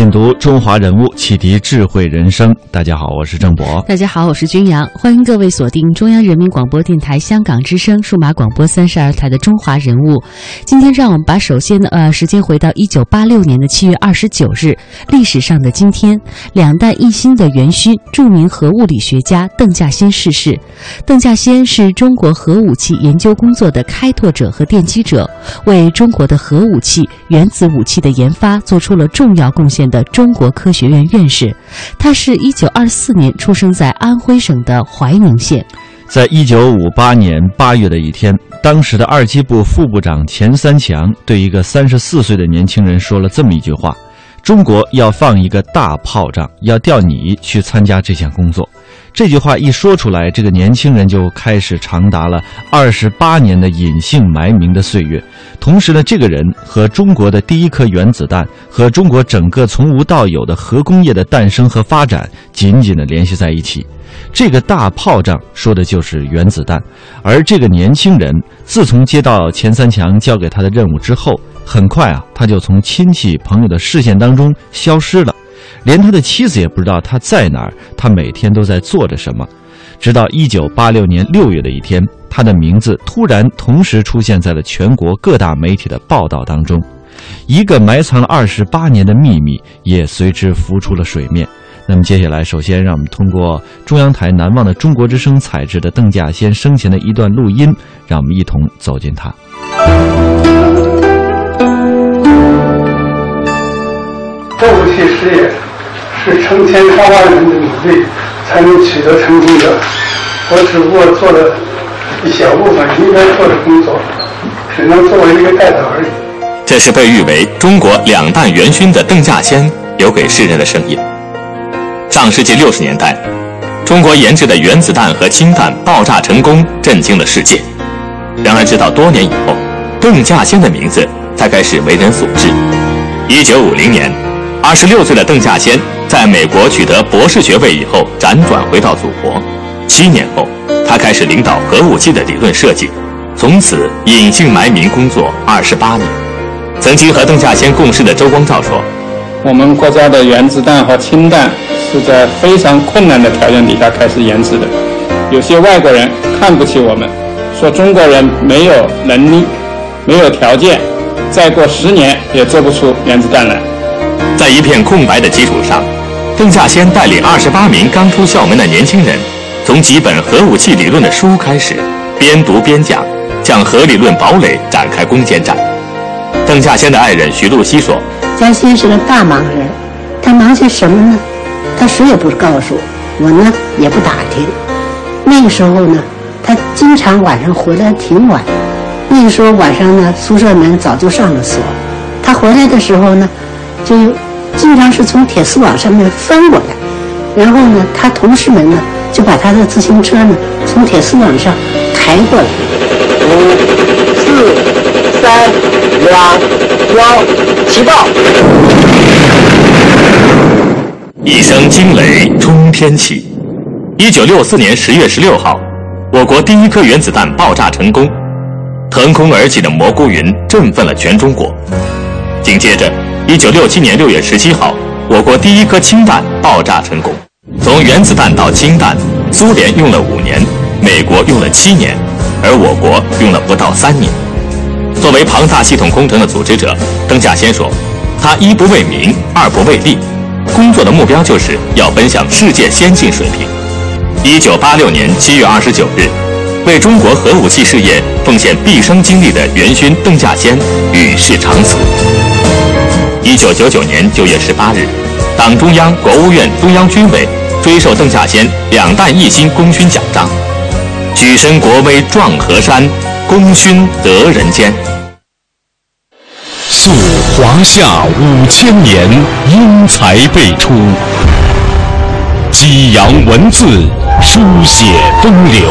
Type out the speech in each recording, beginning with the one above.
品读中华人物，启迪智慧人生。大家好，我是郑博。大家好，我是君阳。欢迎各位锁定中央人民广播电台香港之声数码广播三十二台的《中华人物》。今天，让我们把首先呢，呃，时间回到一九八六年的七月二十九日，历史上的今天，两弹一星的元勋、著名核物理学家邓稼先逝世。邓稼先是中国核武器研究工作的开拓者和奠基者，为中国的核武器、原子武器的研发做出了重要贡献。的中国科学院院士，他是一九二四年出生在安徽省的怀宁县。在一九五八年八月的一天，当时的二机部副部长钱三强对一个三十四岁的年轻人说了这么一句话：“中国要放一个大炮仗，要调你去参加这项工作。”这句话一说出来，这个年轻人就开始长达了二十八年的隐姓埋名的岁月。同时呢，这个人和中国的第一颗原子弹，和中国整个从无到有的核工业的诞生和发展紧紧的联系在一起。这个大炮仗说的就是原子弹，而这个年轻人自从接到钱三强交给他的任务之后，很快啊，他就从亲戚朋友的视线当中消失了。连他的妻子也不知道他在哪儿，他每天都在做着什么。直到一九八六年六月的一天，他的名字突然同时出现在了全国各大媒体的报道当中，一个埋藏了二十八年的秘密也随之浮出了水面。那么接下来，首先让我们通过中央台难忘的中国之声采制的邓稼先生前的一段录音，让我们一同走进他。这武器事业。是成千上万人的努力才能取得成功的。我只不过做了一小部分应该做的工作，只能作为一个代表而已。这是被誉为中国两弹元勋的邓稼先留给世人的声音。上世纪六十年代，中国研制的原子弹和氢弹爆炸成功，震惊了世界。然而，直到多年以后，邓稼先的名字才开始为人所知。一九五零年，二十六岁的邓稼先。在美国取得博士学位以后，辗转回到祖国。七年后，他开始领导核武器的理论设计，从此隐姓埋名工作二十八年。曾经和邓稼先共事的周光召说：“我们国家的原子弹和氢弹是在非常困难的条件底下开始研制的。有些外国人看不起我们，说中国人没有能力、没有条件，再过十年也做不出原子弹来。”在一片空白的基础上。邓稼先带领二十八名刚出校门的年轻人，从几本核武器理论的书开始，边读边讲，向核理论堡垒展开攻坚战。邓稼先的爱人徐露西说：“稼先是个大忙人，他忙些什么呢？他谁也不告诉我，我呢也不打听。那个时候呢，他经常晚上回来挺晚。那个时候晚上呢，宿舍门早就上了锁。他回来的时候呢，就。”经常是从铁丝网上面翻过来，然后呢，他同事们呢就把他的自行车呢从铁丝网上抬过来。五、四、三、两、幺，起爆！一声惊雷冲天起。一九六四年十月十六号，我国第一颗原子弹爆炸成功，腾空而起的蘑菇云振奋了全中国。紧接着。一九六七年六月十七号，我国第一颗氢弹爆炸成功。从原子弹到氢弹，苏联用了五年，美国用了七年，而我国用了不到三年。作为庞大系统工程的组织者，邓稼先说：“他一不为名，二不为利，工作的目标就是要奔向世界先进水平。”一九八六年七月二十九日，为中国核武器事业奉献毕生精力的元勋邓稼先与世长辞。一九九九年九月十八日，党中央、国务院、中央军委追授邓稼先两弹一星功勋奖章，举身国威壮河山，功勋得人间。溯华夏五千年，英才辈出，激扬文字，书写风流，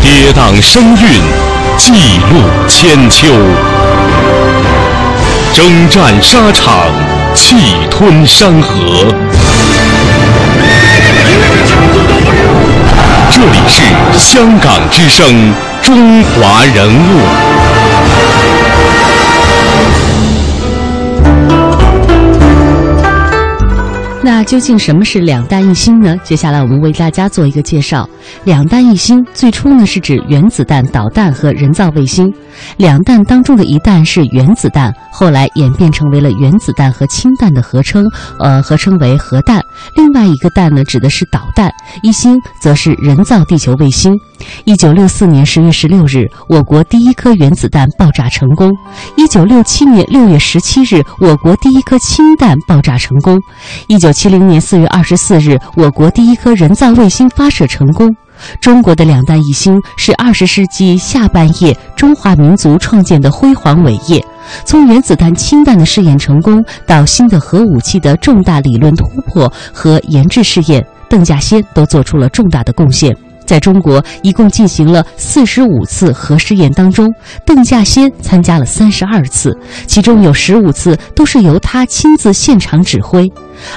跌宕声韵，记录千秋，征战沙场，气吞山河。这里是香港之声，中华人物。那那究竟什么是两弹一星呢？接下来我们为大家做一个介绍。两弹一星最初呢是指原子弹、导弹和人造卫星。两弹当中的一弹是原子弹，后来演变成为了原子弹和氢弹的合称，呃，合称为核弹。另外一个弹呢指的是导弹，一星则是人造地球卫星。一九六四年十月十六日，我国第一颗原子弹爆炸成功；一九六七年六月十七日，我国第一颗氢弹爆炸成功；一九七零年四月二十四日，我国第一颗人造卫星发射成功。中国的两弹一星是二十世纪下半叶中华民族创建的辉煌伟业。从原子弹、氢弹的试验成功，到新的核武器的重大理论突破和研制试验，邓稼先都做出了重大的贡献。在中国，一共进行了四十五次核试验，当中，邓稼先参加了三十二次，其中有十五次都是由他亲自现场指挥。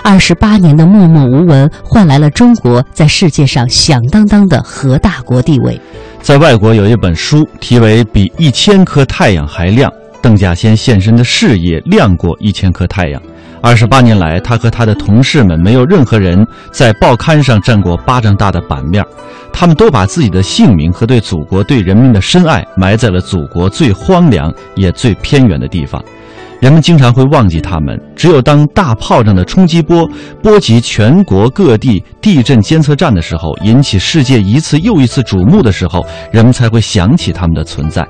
二十八年的默默无闻，换来了中国在世界上响当当的核大国地位。在外国有一本书，题为《比一千颗太阳还亮》，邓稼先现身的事业亮过一千颗太阳。二十八年来，他和他的同事们没有任何人在报刊上占过巴掌大的版面，他们都把自己的姓名和对祖国、对人民的深爱埋在了祖国最荒凉也最偏远的地方。人们经常会忘记他们，只有当大炮仗的冲击波波及全国各地地震监测站的时候，引起世界一次又一次瞩目的时候，人们才会想起他们的存在。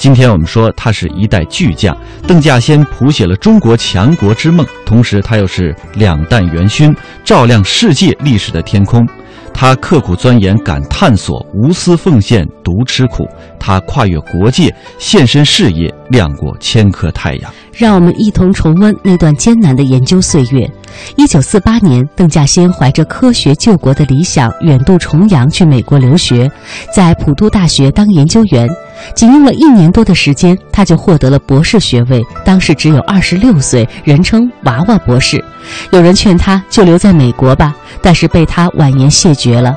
今天我们说他是一代巨匠，邓稼先谱写了中国强国之梦，同时他又是两弹元勋，照亮世界历史的天空。他刻苦钻研，敢探索，无私奉献，独吃苦。他跨越国界，献身事业，亮过千颗太阳。让我们一同重温那段艰难的研究岁月。一九四八年，邓稼先怀着科学救国的理想，远渡重洋去美国留学，在普渡大学当研究员。仅用了一年多的时间，他就获得了博士学位。当时只有二十六岁，人称“娃娃博士”。有人劝他就留在美国吧，但是被他婉言谢绝了。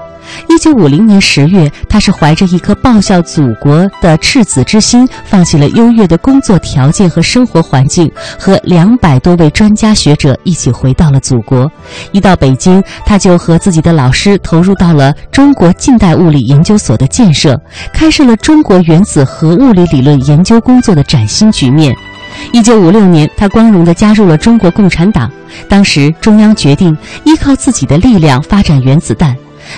一九五零年十月，他是怀着一颗报效祖国的赤子之心，放弃了优越的工作条件和生活环境，和两百多位专家学者一起回到了祖国。一到北京，他就和自己的老师投入到了中国近代物理研究所的建设，开设了中国原子核物理理论研究工作的崭新局面。一九五六年，他光荣地加入了中国共产党。当时，中央决定依靠自己的力量发展原子弹。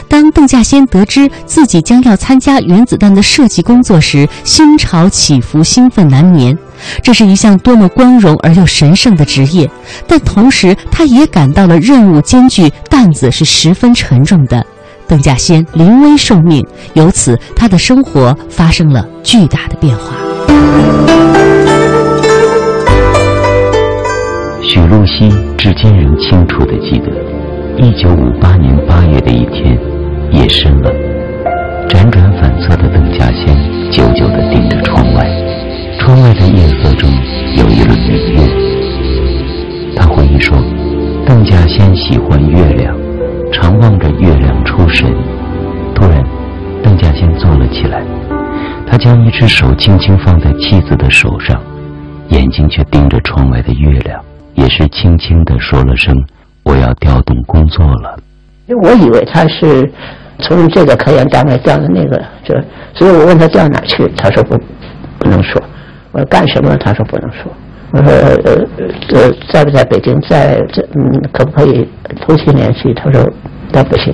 当邓稼先得知自己将要参加原子弹的设计工作时，心潮起伏，兴奋难眠。这是一项多么光荣而又神圣的职业，但同时他也感到了任务艰巨，担子是十分沉重的。邓稼先临危受命，由此他的生活发生了巨大的变化。许露西至今仍清楚地记得。一九五八年八月的一天，夜深了，辗转反侧的邓稼先久久地盯着窗外，窗外的夜色中有一轮明月。他回忆说，邓稼先喜欢月亮，常望着月亮出神。突然，邓稼先坐了起来，他将一只手轻轻放在妻子的手上，眼睛却盯着窗外的月亮，也是轻轻地说了声。我要调动工作了。我以为他是从这个科研单位调到那个，就，所以我问他调哪去，他说不，不能说。我说干什么？他说不能说。我说呃呃在不在北京？在这嗯，可不可以通信联系？他说那不行。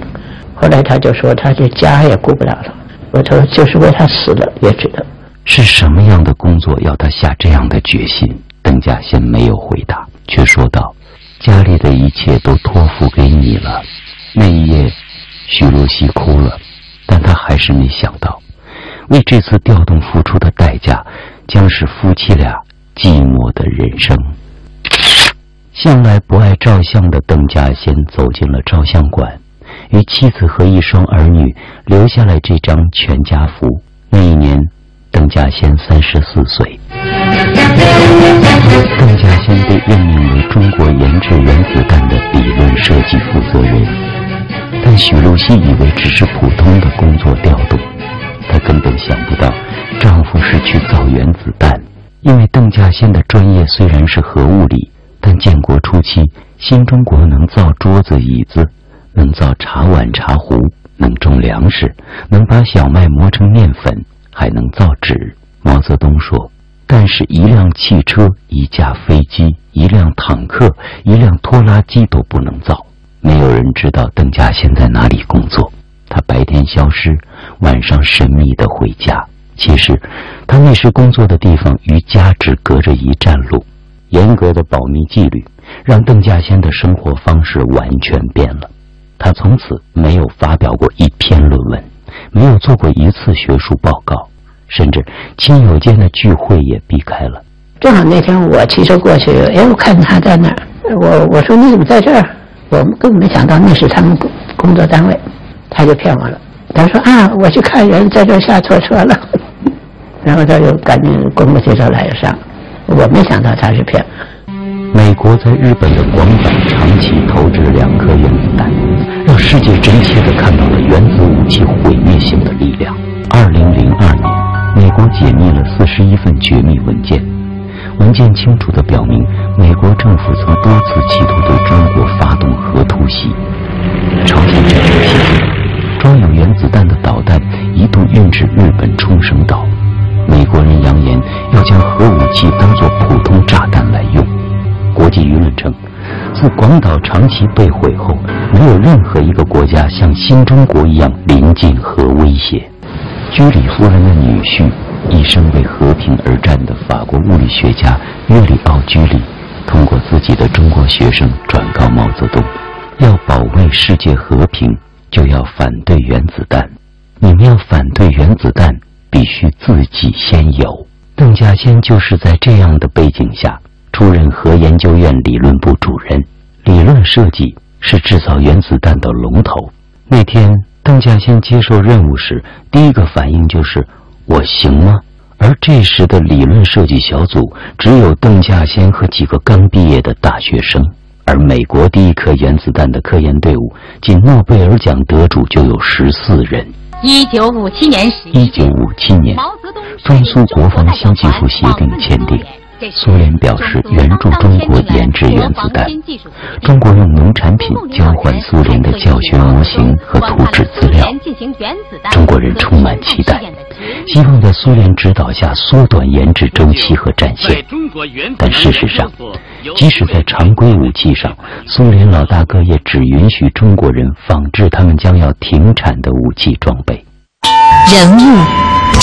后来他就说他这家也顾不了了。我说就是为他死了也值得。是什么样的工作要他下这样的决心？邓稼先没有回答，却说道。家里的一切都托付给你了。那一夜，许露西哭了，但她还是没想到，为这次调动付出的代价，将是夫妻俩寂寞的人生。向来不爱照相的邓稼先走进了照相馆，与妻子和一双儿女留下了这张全家福。那一年，邓稼先三十四岁。邓稼先被任命为中国研制原子弹的理论设计负责人，但许露西以为只是普通的工作调动，她根本想不到丈夫是去造原子弹。因为邓稼先的专业虽然是核物理，但建国初期，新中国能造桌子椅子，能造茶碗茶壶，能种粮食，能把小麦磨成面粉，还能造纸。毛泽东说。但是，一辆汽车、一架飞机、一辆坦克、一辆拖拉机都不能造。没有人知道邓稼先在哪里工作。他白天消失，晚上神秘的回家。其实，他那时工作的地方与家只隔着一站路。严格的保密纪律让邓稼先的生活方式完全变了。他从此没有发表过一篇论文，没有做过一次学术报告。甚至亲友间的聚会也避开了。正好那天我骑车过去，哎，我看他在那儿，我我说你怎么在这儿？我们根本没想到那是他们工工作单位，他就骗我了。他说啊，我去看人，在这儿下错车了。然后他就赶紧公共汽车来上，我没想到他是骗。美国在日本的广岛长期投掷两颗原子弹，让世界真切地看到了原子武器毁灭性的力量。二零零二年，美国解密了四十一份绝密文件，文件清楚地表明，美国政府曾多次企图对中国发动核突袭。朝鲜战争期间，装有原子弹的导弹一度运至日本冲绳岛，美国人扬言要将核武器当作普通炸弹来用。国际舆论称，自广岛长期被毁后，没有任何一个国家像新中国一样临近核威胁。居里夫人的女婿，一生为和平而战的法国物理学家约里奥·居里，通过自己的中国学生转告毛泽东：要保卫世界和平，就要反对原子弹。你们要反对原子弹，必须自己先有。邓稼先就是在这样的背景下出任核研究院理论部主任，理论设计是制造原子弹的龙头。那天。邓稼先接受任务时，第一个反应就是“我行吗？”而这时的理论设计小组只有邓稼先和几个刚毕业的大学生，而美国第一颗原子弹的科研队伍，仅诺贝尔奖得主就有十四人。一九五七年十，一九五七年，中苏国防新技术协定签订。苏联表示援助中国研制原子弹，中国用农产品交换苏联的教学模型和图纸资料。中国人充满期待，希望在苏联指导下缩短研制周期和战线。但事实上，即使在常规武器上，苏联老大哥也只允许中国人仿制他们将要停产的武器装备。人物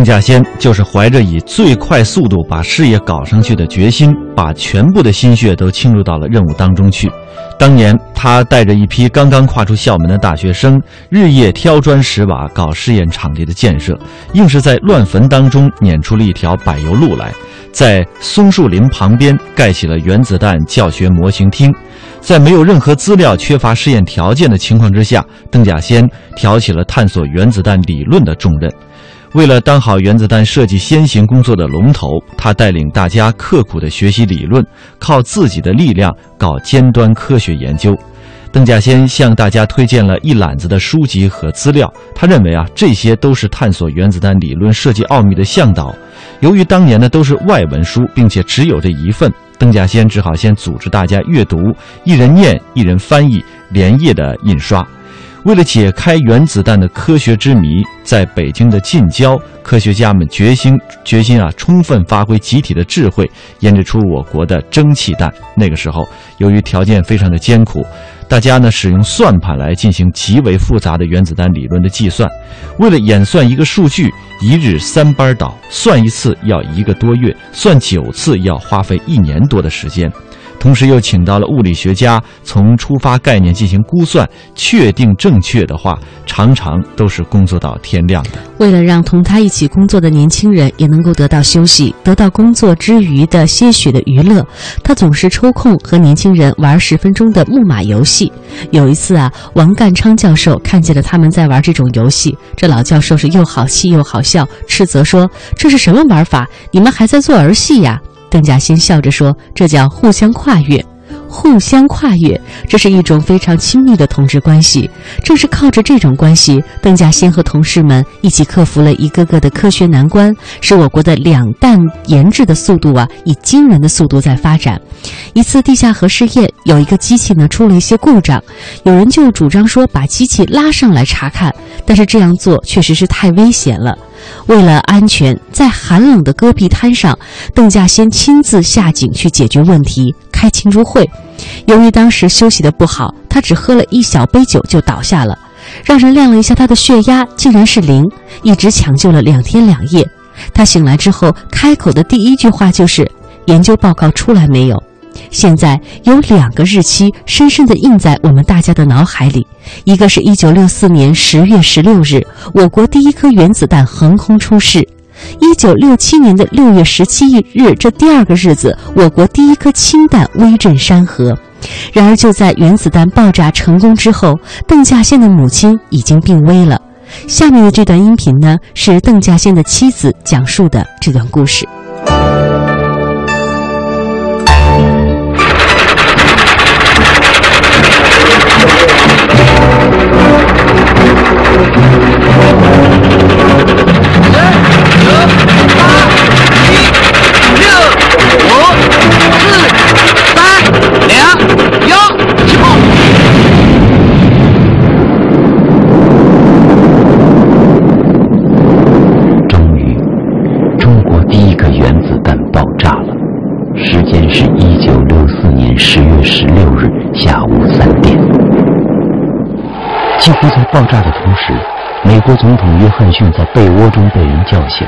邓稼先就是怀着以最快速度把事业搞上去的决心，把全部的心血都倾注到了任务当中去。当年，他带着一批刚刚跨出校门的大学生，日夜挑砖石瓦搞试验场地的建设，硬是在乱坟当中撵出了一条柏油路来，在松树林旁边盖起了原子弹教学模型厅。在没有任何资料、缺乏试验条件的情况之下，邓稼先挑起了探索原子弹理论的重任。为了当好原子弹设计先行工作的龙头，他带领大家刻苦地学习理论，靠自己的力量搞尖端科学研究。邓稼先向大家推荐了一揽子的书籍和资料，他认为啊，这些都是探索原子弹理论设计奥秘的向导。由于当年呢都是外文书，并且只有这一份，邓稼先只好先组织大家阅读，一人念，一人翻译，连夜的印刷。为了解开原子弹的科学之谜，在北京的近郊，科学家们决心决心啊，充分发挥集体的智慧，研制出我国的蒸汽弹。那个时候，由于条件非常的艰苦，大家呢使用算盘来进行极为复杂的原子弹理论的计算。为了演算一个数据，一日三班倒，算一次要一个多月，算九次要花费一年多的时间。同时又请到了物理学家，从出发概念进行估算，确定正确的话，常常都是工作到天亮的。为了让同他一起工作的年轻人也能够得到休息，得到工作之余的些许的娱乐，他总是抽空和年轻人玩十分钟的木马游戏。有一次啊，王干昌教授看见了他们在玩这种游戏，这老教授是又好气又好笑，斥责说：“这是什么玩法？你们还在做儿戏呀！”邓稼先笑着说：“这叫互相跨越，互相跨越，这是一种非常亲密的同志关系。正是靠着这种关系，邓稼先和同事们一起克服了一个个的科学难关，使我国的两弹研制的速度啊，以惊人的速度在发展。一次地下核试验，有一个机器呢出了一些故障，有人就主张说把机器拉上来查看，但是这样做确实是太危险了。”为了安全，在寒冷的戈壁滩上，邓稼先亲自下井去解决问题，开庆祝会。由于当时休息的不好，他只喝了一小杯酒就倒下了。让人量了一下他的血压，竟然是零，一直抢救了两天两夜。他醒来之后，开口的第一句话就是：“研究报告出来没有？”现在有两个日期深深地印在我们大家的脑海里，一个是一九六四年十月十六日，我国第一颗原子弹横空出世；一九六七年的六月十七日，这第二个日子，我国第一颗氢弹威震山河。然而，就在原子弹爆炸成功之后，邓稼先的母亲已经病危了。下面的这段音频呢，是邓稼先的妻子讲述的这段故事。几乎在爆炸的同时，美国总统约翰逊在被窝中被人叫醒，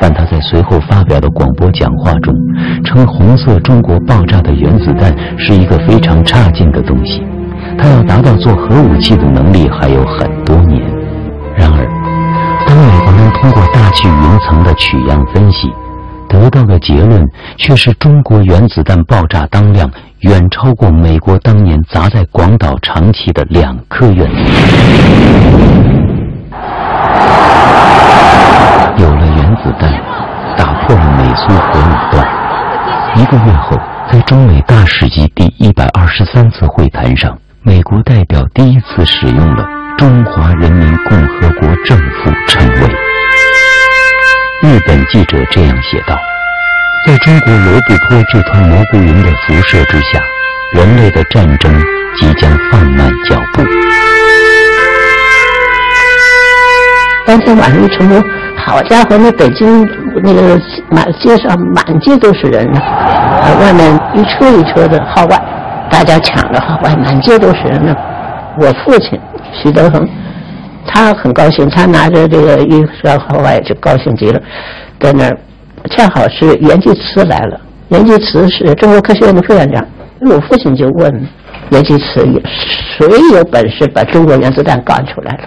但他在随后发表的广播讲话中称：“红色中国爆炸的原子弹是一个非常差劲的东西，他要达到做核武器的能力还有很多年。”然而，当美国人通过大气云层的取样分析，得到的结论却是中国原子弹爆炸当量。远超过美国当年砸在广岛、长崎的两颗原子弹有了原子弹，打破了美苏核武断。一个月后，在中美大使级第一百二十三次会谈上，美国代表第一次使用了“中华人民共和国政府”称谓。日本记者这样写道。在中国罗布泊这团蘑菇云的辐射之下，人类的战争即将放慢脚步。当天晚上一成功，好家伙，那北京那个满街上满街都是人呢，外面一车一车的号外，大家抢着号外，满街都是人呢。我父亲徐德恒，他很高兴，他拿着这个一车号外就高兴极了，在那儿。恰好是袁继慈来了，袁继慈是中国科学院的副院长。我父亲就问袁继慈：“谁有本事把中国原子弹干出来了？”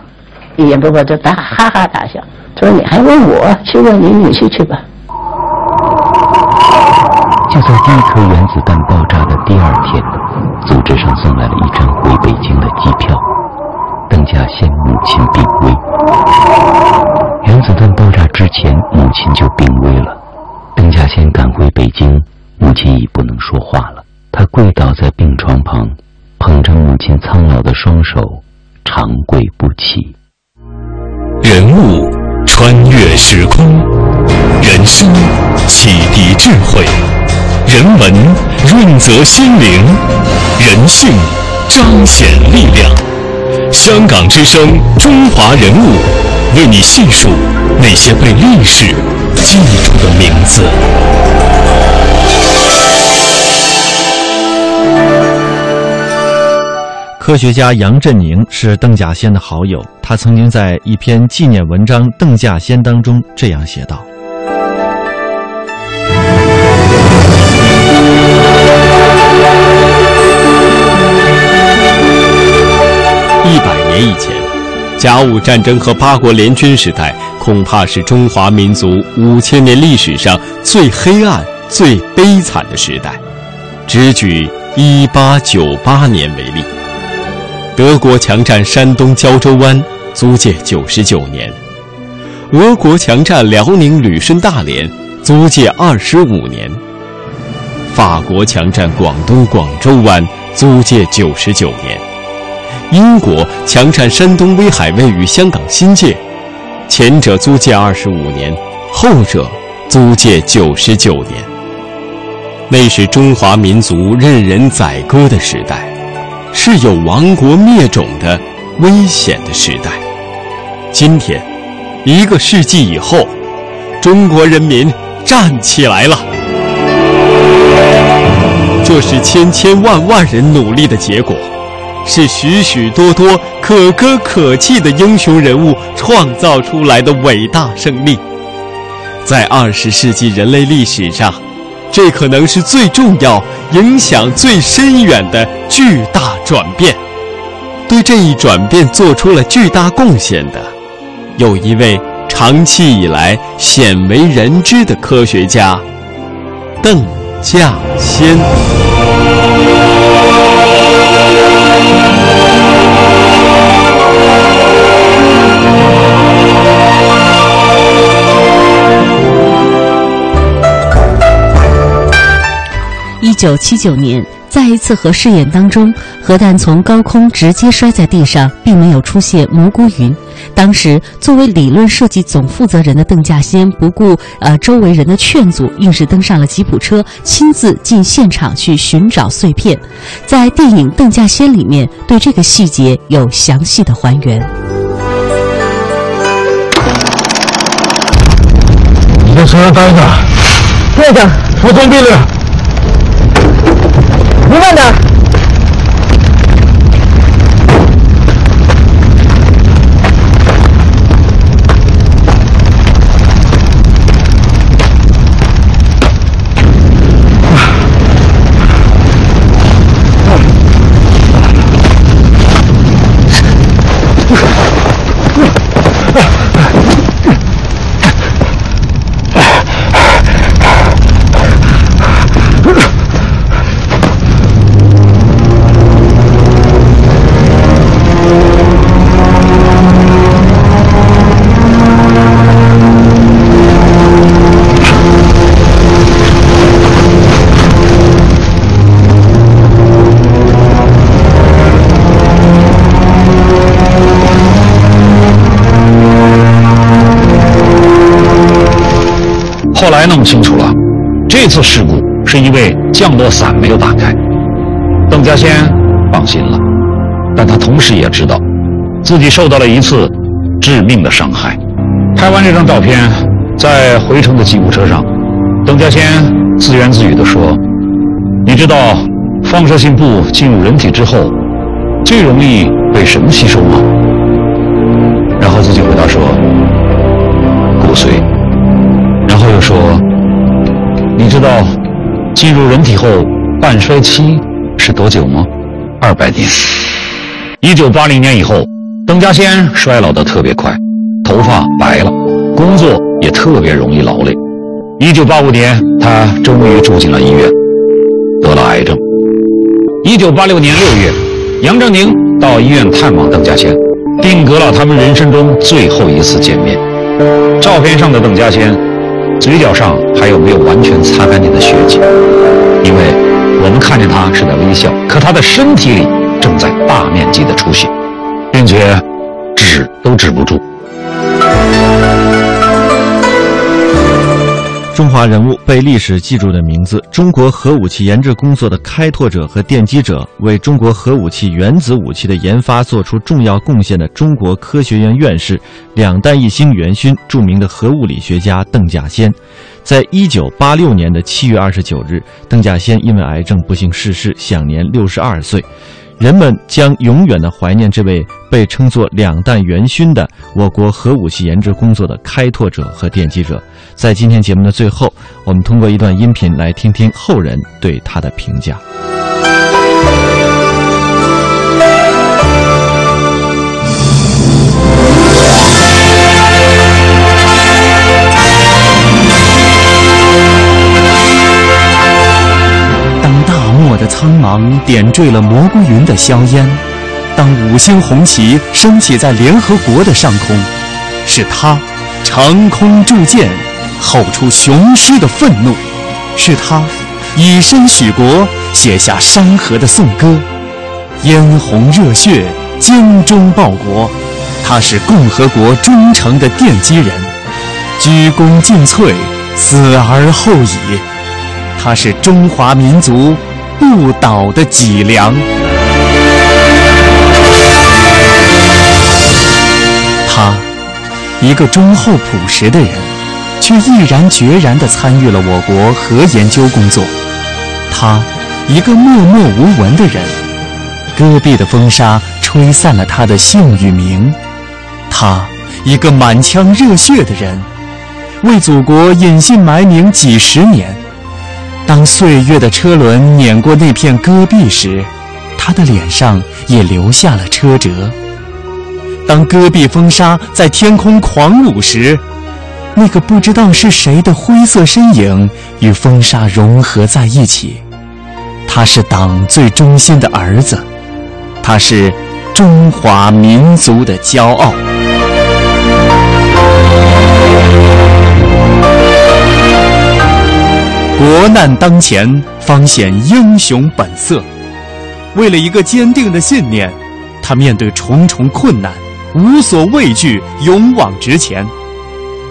严伯伯就大哈哈大笑，他说：“你还问我？去问你女婿去吧。”就在第一颗原子弹爆炸的第二天，组织上送来了一张回北京的机票。邓稼先母亲病危，原子弹爆炸之前，母亲就病危了。邓稼先赶回北京，母亲已不能说话了。他跪倒在病床旁，捧着母亲苍老的双手，长跪不起。人物穿越时空，人生启迪智慧，人文润泽心灵，人性彰显力量。香港之声，中华人物，为你细数那些被历史记住的名字。科学家杨振宁是邓稼先的好友，他曾经在一篇纪念文章《邓稼先》当中这样写道：“一百年以前，甲午战争和八国联军时代，恐怕是中华民族五千年历史上最黑暗、最悲惨的时代。只举一八九八年为例。”德国强占山东胶州湾，租借九十九年；俄国强占辽宁旅顺大连，租借二十五年；法国强占广东广州湾，租借九十九年；英国强占山东威海卫与香港新界，前者租借二十五年，后者租借九十九年。那是中华民族任人宰割的时代。是有亡国灭种的危险的时代。今天，一个世纪以后，中国人民站起来了。这是千千万万人努力的结果，是许许多多可歌可泣的英雄人物创造出来的伟大胜利。在二十世纪人类历史上。这可能是最重要、影响最深远的巨大转变。对这一转变做出了巨大贡献的，有一位长期以来鲜为人知的科学家——邓稼先。一九七九年，在一次核试验当中，核弹从高空直接摔在地上，并没有出现蘑菇云。当时，作为理论设计总负责人的邓稼先不顾呃周围人的劝阻，硬是登上了吉普车，亲自进现场去寻找碎片。在电影《邓稼先》里面，对这个细节有详细的还原。你在车上待着，对的，服从命令。慢慢的。弄清楚了，这次事故是因为降落伞没有打开。邓稼先放心了，但他同时也知道，自己受到了一次致命的伤害。拍完这张照片，在回程的吉普车上，邓稼先自言自语地说：“你知道，放射性布进入人体之后，最容易被什么吸收吗？”然后自己回答说：“骨髓。”然后又说：“你知道进入人体后半衰期是多久吗？二百年。一九八零年以后，邓稼先衰老的特别快，头发白了，工作也特别容易劳累。一九八五年，他终于住进了医院，得了癌症。一九八六年六月，杨振宁到医院探望邓稼先，定格了他们人生中最后一次见面。照片上的邓稼先。嘴角上还有没有完全擦干净的血迹？因为我们看见他是在微笑，可他的身体里正在大面积的出血，并且止都止不住。中华人物被历史记住的名字，中国核武器研制工作的开拓者和奠基者，为中国核武器、原子武器的研发做出重要贡献的中国科学院院士、两弹一星元勋、著名的核物理学家邓稼先，在一九八六年的七月二十九日，邓稼先因为癌症不幸逝世，享年六十二岁。人们将永远的怀念这位被称作“两弹元勋”的我国核武器研制工作的开拓者和奠基者。在今天节目的最后，我们通过一段音频来听听后人对他的评价。的苍茫点缀了蘑菇云的硝烟，当五星红旗升起在联合国的上空，是他长空铸剑，吼出雄狮的愤怒；是他以身许国，写下山河的颂歌，嫣红热血，精忠报国。他是共和国忠诚的奠基人，鞠躬尽瘁，死而后已。他是中华民族。不倒的脊梁。他，一个忠厚朴实的人，却毅然决然地参与了我国核研究工作。他，一个默默无闻的人，戈壁的风沙吹散了他的姓与名。他，一个满腔热血的人，为祖国隐姓埋名几十年。当岁月的车轮碾过那片戈壁时，他的脸上也留下了车辙。当戈壁风沙在天空狂舞时，那个不知道是谁的灰色身影与风沙融合在一起。他是党最忠心的儿子，他是中华民族的骄傲。国难当前，方显英雄本色。为了一个坚定的信念，他面对重重困难，无所畏惧，勇往直前。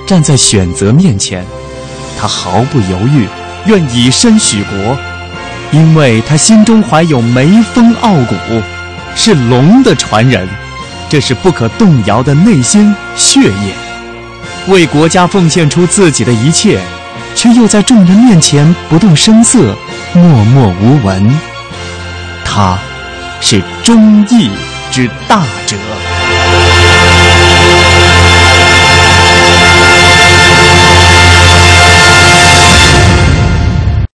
站在选择面前，他毫不犹豫，愿以身许国，因为他心中怀有眉峰傲骨，是龙的传人，这是不可动摇的内心血液，为国家奉献出自己的一切。却又在众人面前不动声色，默默无闻。他，是忠义之大者。